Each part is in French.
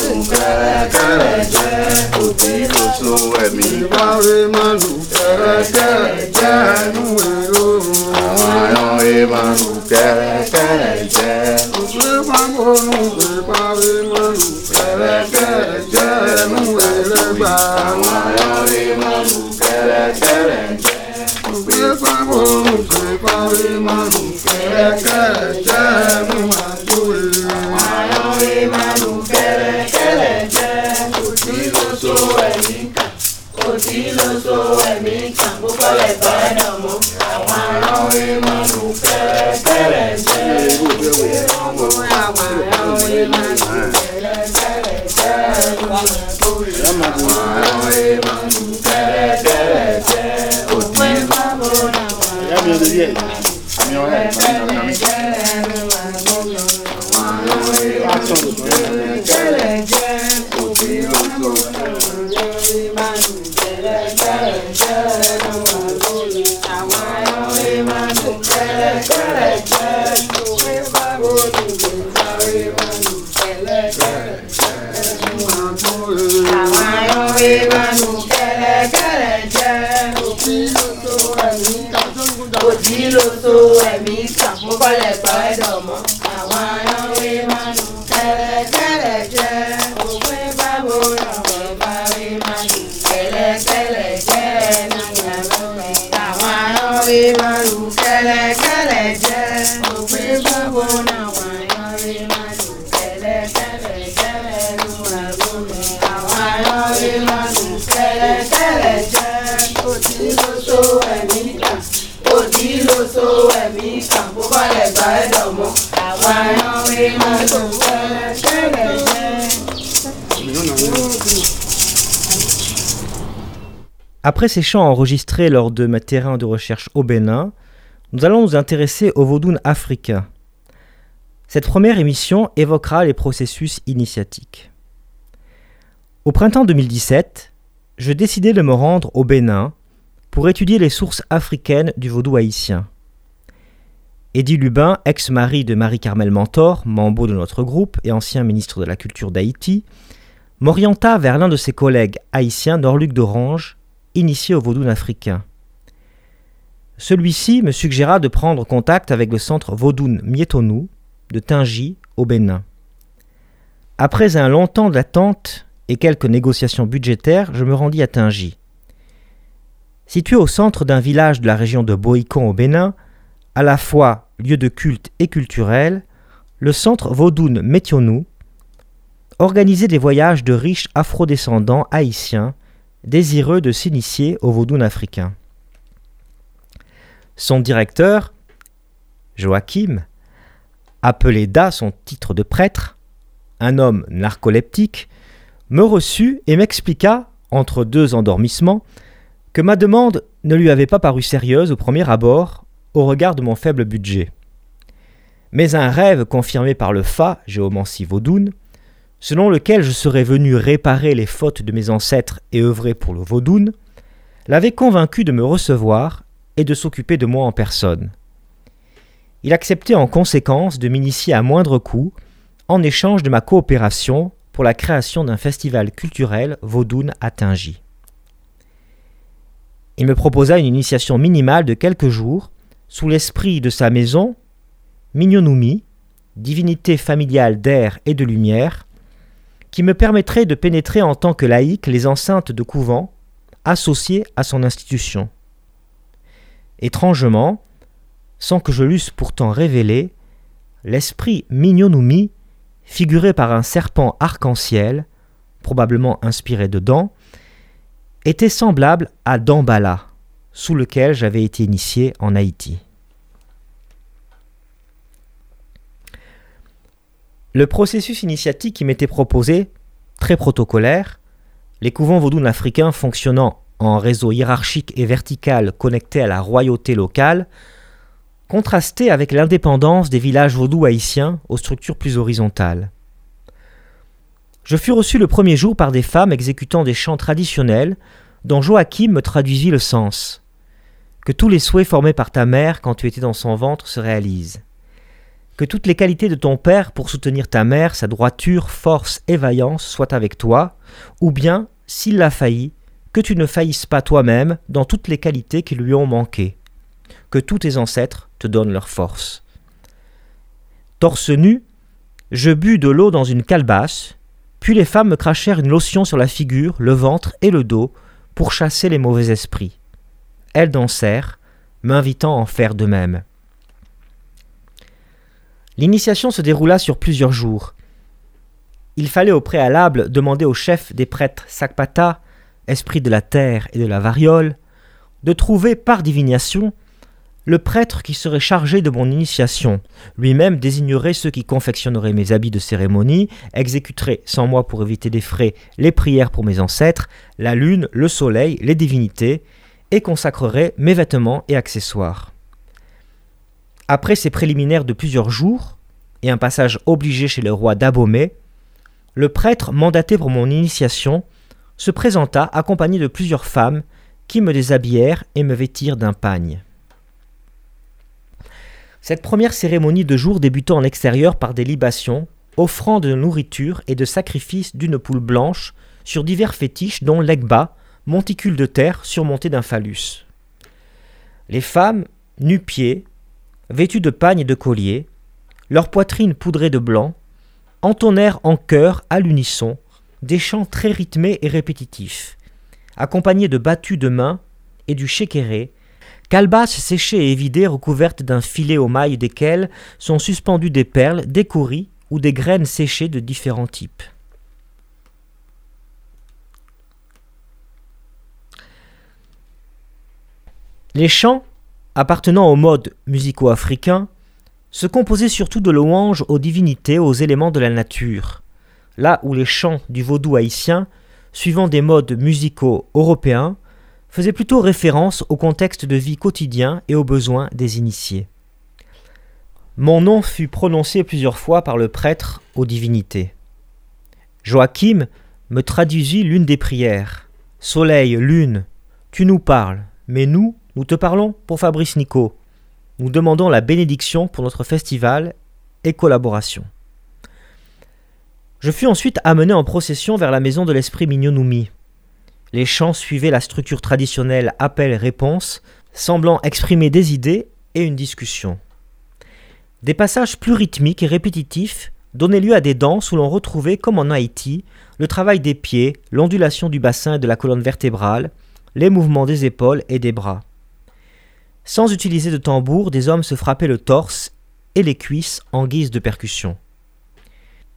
lù kẹ́rẹ́kẹ́rẹ́ ẹ̀mí. ìbáwé máa lù kẹ́rẹ́kẹ́rẹ́ jẹ́ ẹnu èrò. àwọn ayọ̀wé máa lù kẹ́rẹ́kẹ́rẹ́ jẹ́. òṣèré máa ẹnu àwọn ayọ̀wé máa lù kẹ́rẹ́kẹ́rẹ́ jẹ́. kẹ́rẹ́kẹ́rẹ́ jẹ́ gbọ́dọ̀ mú àwọn ará orí máa lù fẹ́rẹ́fẹ́rẹ́ ṣe é wọ́n mú àwọn ará orí máa lù fẹ́rẹ́fẹ́rẹ́ ṣe é wọ́n tó lè àwọn ará orí máa lù. Òjì ló so ẹ̀mí kàn mú kọ́lẹ̀ gbọ́ ẹ̀dọ̀ mọ́. Après ces chants enregistrés lors de mes terrains de recherche au Bénin, nous allons nous intéresser au vaudoun africain. Cette première émission évoquera les processus initiatiques. Au printemps 2017, je décidai de me rendre au Bénin pour étudier les sources africaines du vaudou haïtien. Eddie Lubin, ex-mari de Marie-Carmel Mentor, membre de notre groupe et ancien ministre de la Culture d'Haïti, m'orienta vers l'un de ses collègues haïtiens, Norluc d'Orange, initié au vaudou africain. Celui-ci me suggéra de prendre contact avec le centre Vaudoun Mietonou de Tingy au Bénin. Après un long temps d'attente et quelques négociations budgétaires, je me rendis à Tingy. Situé au centre d'un village de la région de Boïcon au Bénin, à la fois lieu de culte et culturel, le centre Vaudoun Métionou organisait des voyages de riches afrodescendants haïtiens désireux de s'initier au vaudoun africain. Son directeur, Joachim, appelé Da son titre de prêtre, un homme narcoleptique, me reçut et m'expliqua, entre deux endormissements, que ma demande ne lui avait pas paru sérieuse au premier abord au regard de mon faible budget. Mais un rêve confirmé par le Fa, géomancie vaudoune, selon lequel je serais venu réparer les fautes de mes ancêtres et œuvrer pour le vaudoun, l'avait convaincu de me recevoir et de s'occuper de moi en personne. Il acceptait en conséquence de m'initier à moindre coût en échange de ma coopération pour la création d'un festival culturel vaudoun à Tingy. Il me proposa une initiation minimale de quelques jours sous l'esprit de sa maison, Mignonumi, divinité familiale d'air et de lumière, qui me permettrait de pénétrer en tant que laïque les enceintes de couvent associées à son institution. Étrangement, sans que je l'eusse pourtant révélé, l'esprit Mignonumi, figuré par un serpent arc-en-ciel, probablement inspiré de dents, était semblable à Dambala, sous lequel j'avais été initié en Haïti. Le processus initiatique qui m'était proposé, très protocolaire, les couvents vaudounes africains fonctionnant en réseau hiérarchique et vertical connecté à la royauté locale, contrastait avec l'indépendance des villages vaudous haïtiens aux structures plus horizontales. Je fus reçu le premier jour par des femmes exécutant des chants traditionnels dont Joachim me traduisit le sens. Que tous les souhaits formés par ta mère quand tu étais dans son ventre se réalisent. Que toutes les qualités de ton père pour soutenir ta mère, sa droiture, force et vaillance soient avec toi, ou bien, s'il a failli, que tu ne faillisses pas toi-même dans toutes les qualités qui lui ont manqué. Que tous tes ancêtres te donnent leur force. Torse nu, je bus de l'eau dans une calebasse, puis les femmes me crachèrent une lotion sur la figure, le ventre et le dos pour chasser les mauvais esprits. Elles dansèrent, m'invitant à en faire de même. L'initiation se déroula sur plusieurs jours. Il fallait au préalable demander au chef des prêtres Sakpata, esprit de la terre et de la variole, de trouver par divination le prêtre qui serait chargé de mon initiation. Lui-même désignerait ceux qui confectionneraient mes habits de cérémonie, exécuterait sans moi pour éviter des frais les prières pour mes ancêtres, la lune, le soleil, les divinités, et consacrerait mes vêtements et accessoires. Après ces préliminaires de plusieurs jours, et un passage obligé chez le roi d'Abomey, le prêtre mandaté pour mon initiation se présenta accompagné de plusieurs femmes qui me déshabillèrent et me vêtirent d'un pagne. Cette première cérémonie de jour débuta en extérieur par des libations, offrant de nourriture et de sacrifices d'une poule blanche sur divers fétiches dont l'egba, monticule de terre surmonté d'un phallus. Les femmes, nu-pieds, vêtues de pagnes et de colliers, leurs poitrines poudrées de blanc, entonnèrent en chœur à l'unisson des chants très rythmés et répétitifs, accompagnés de battues de mains et du shekéré, calebasses séchées et vidées recouvertes d'un filet aux mailles desquelles sont suspendues des perles, des courris ou des graines séchées de différents types. Les chants, appartenant au mode musico-africain, se composaient surtout de louanges aux divinités, aux éléments de la nature, là où les chants du vaudou haïtien, suivant des modes musicaux européens, faisaient plutôt référence au contexte de vie quotidien et aux besoins des initiés. Mon nom fut prononcé plusieurs fois par le prêtre aux divinités. Joachim me traduisit l'une des prières. Soleil, lune, tu nous parles, mais nous, nous te parlons pour Fabrice Nico. Nous demandons la bénédiction pour notre festival et collaboration. Je fus ensuite amené en procession vers la maison de l'esprit Mignonumi. Les chants suivaient la structure traditionnelle appel-réponse, semblant exprimer des idées et une discussion. Des passages plus rythmiques et répétitifs donnaient lieu à des danses où l'on retrouvait, comme en Haïti, le travail des pieds, l'ondulation du bassin et de la colonne vertébrale, les mouvements des épaules et des bras. Sans utiliser de tambour, des hommes se frappaient le torse et les cuisses en guise de percussion.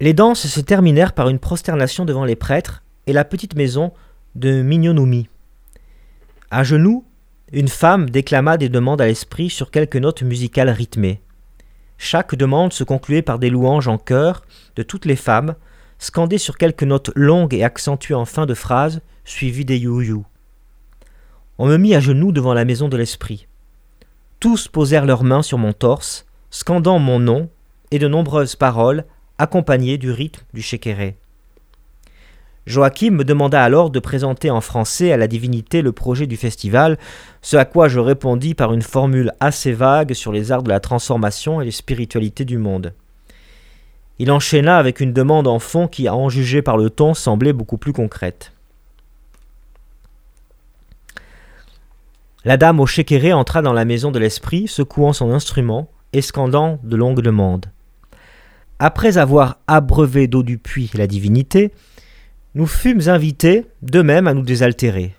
Les danses se terminèrent par une prosternation devant les prêtres et la petite maison de Mignonumi. À genoux, une femme déclama des demandes à l'esprit sur quelques notes musicales rythmées. Chaque demande se concluait par des louanges en chœur de toutes les femmes, scandées sur quelques notes longues et accentuées en fin de phrase, suivies des you On me mit à genoux devant la maison de l'esprit. Tous posèrent leurs mains sur mon torse, scandant mon nom et de nombreuses paroles accompagnées du rythme du shekéré. Joachim me demanda alors de présenter en français à la divinité le projet du festival, ce à quoi je répondis par une formule assez vague sur les arts de la transformation et les spiritualités du monde. Il enchaîna avec une demande en fond qui, à en juger par le ton, semblait beaucoup plus concrète. La dame au chéquéré entra dans la maison de l'esprit, secouant son instrument et scandant de longues demandes. Après avoir abreuvé d'eau du puits la divinité, nous fûmes invités de même à nous désaltérer.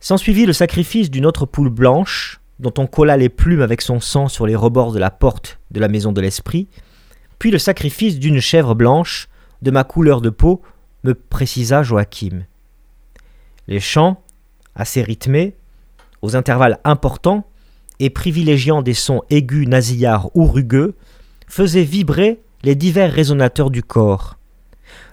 S'ensuivit le sacrifice d'une autre poule blanche, dont on colla les plumes avec son sang sur les rebords de la porte de la maison de l'esprit, puis le sacrifice d'une chèvre blanche, de ma couleur de peau, me précisa Joachim. Les chants, assez rythmés, aux intervalles importants et privilégiant des sons aigus, nasillards ou rugueux, faisaient vibrer les divers résonateurs du corps.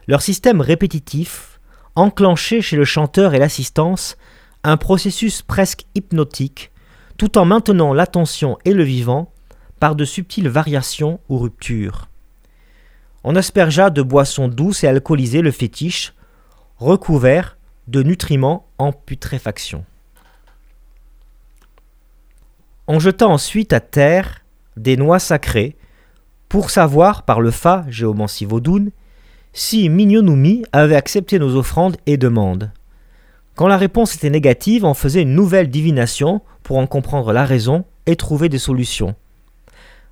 Leur système répétitif enclenchait chez le chanteur et l'assistance un processus presque hypnotique, tout en maintenant l'attention et le vivant par de subtiles variations ou ruptures. On aspergea de boissons douces et alcoolisées le fétiche, recouvert de nutriments en putréfaction. On jeta ensuite à terre des noix sacrées pour savoir, par le Fa, géomancie vaudoune, si Mignonumi avait accepté nos offrandes et demandes. Quand la réponse était négative, on faisait une nouvelle divination pour en comprendre la raison et trouver des solutions.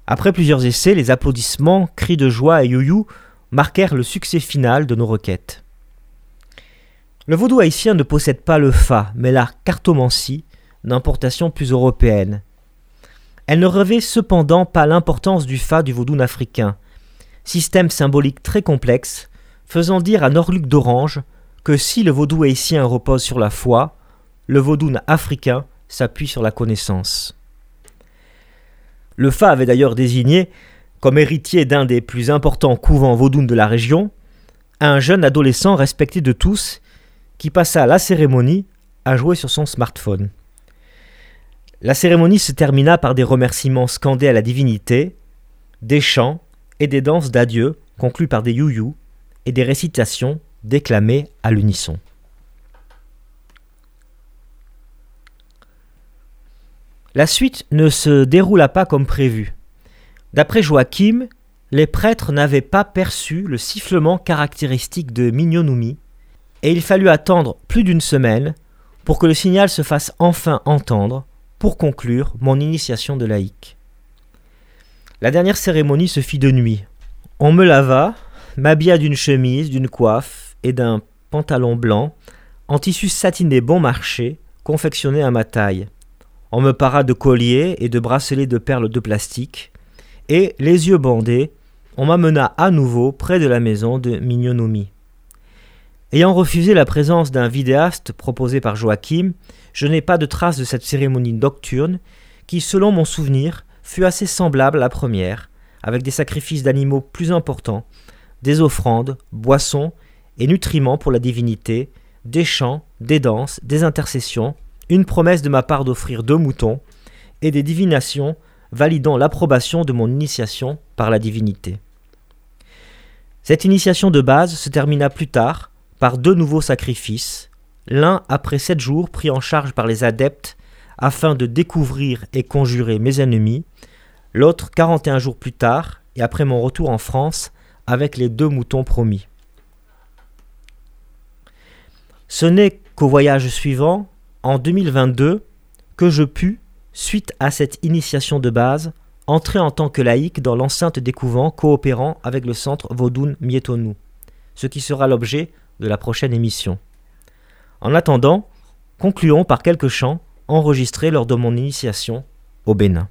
Après plusieurs essais, les applaudissements, cris de joie et you marquèrent le succès final de nos requêtes. Le vaudou haïtien ne possède pas le fa, mais la cartomancie, d'importation plus européenne. Elle ne revêt cependant pas l'importance du fa du vaudou africain, système symbolique très complexe, faisant dire à Norluc d'Orange que si le vaudou haïtien repose sur la foi, le vaudou africain s'appuie sur la connaissance. Le Fa avait d'ailleurs désigné, comme héritier d'un des plus importants couvents vaudounes de la région, un jeune adolescent respecté de tous qui passa la cérémonie à jouer sur son smartphone. La cérémonie se termina par des remerciements scandés à la divinité, des chants et des danses d'adieu conclus par des you et des récitations déclamées à l'unisson. La suite ne se déroula pas comme prévu. D'après Joachim, les prêtres n'avaient pas perçu le sifflement caractéristique de Mignonumi, et il fallut attendre plus d'une semaine pour que le signal se fasse enfin entendre pour conclure mon initiation de laïque. La dernière cérémonie se fit de nuit. On me lava, m'habilla d'une chemise, d'une coiffe et d'un pantalon blanc en tissu satiné bon marché, confectionné à ma taille. On me para de colliers et de bracelets de perles de plastique, et, les yeux bandés, on m'amena à nouveau près de la maison de Mignonomi. Ayant refusé la présence d'un vidéaste proposé par Joachim, je n'ai pas de trace de cette cérémonie nocturne qui, selon mon souvenir, fut assez semblable à la première, avec des sacrifices d'animaux plus importants, des offrandes, boissons et nutriments pour la divinité, des chants, des danses, des intercessions, une promesse de ma part d'offrir deux moutons, et des divinations validant l'approbation de mon initiation par la divinité. Cette initiation de base se termina plus tard par deux nouveaux sacrifices, l'un après sept jours pris en charge par les adeptes afin de découvrir et conjurer mes ennemis, l'autre 41 jours plus tard et après mon retour en France avec les deux moutons promis. Ce n'est qu'au voyage suivant, en 2022 que je pus, suite à cette initiation de base, entrer en tant que laïc dans l'enceinte des couvents coopérant avec le centre Vaudoun Mietonou, ce qui sera l'objet de la prochaine émission. En attendant, concluons par quelques chants enregistrés lors de mon initiation au Bénin.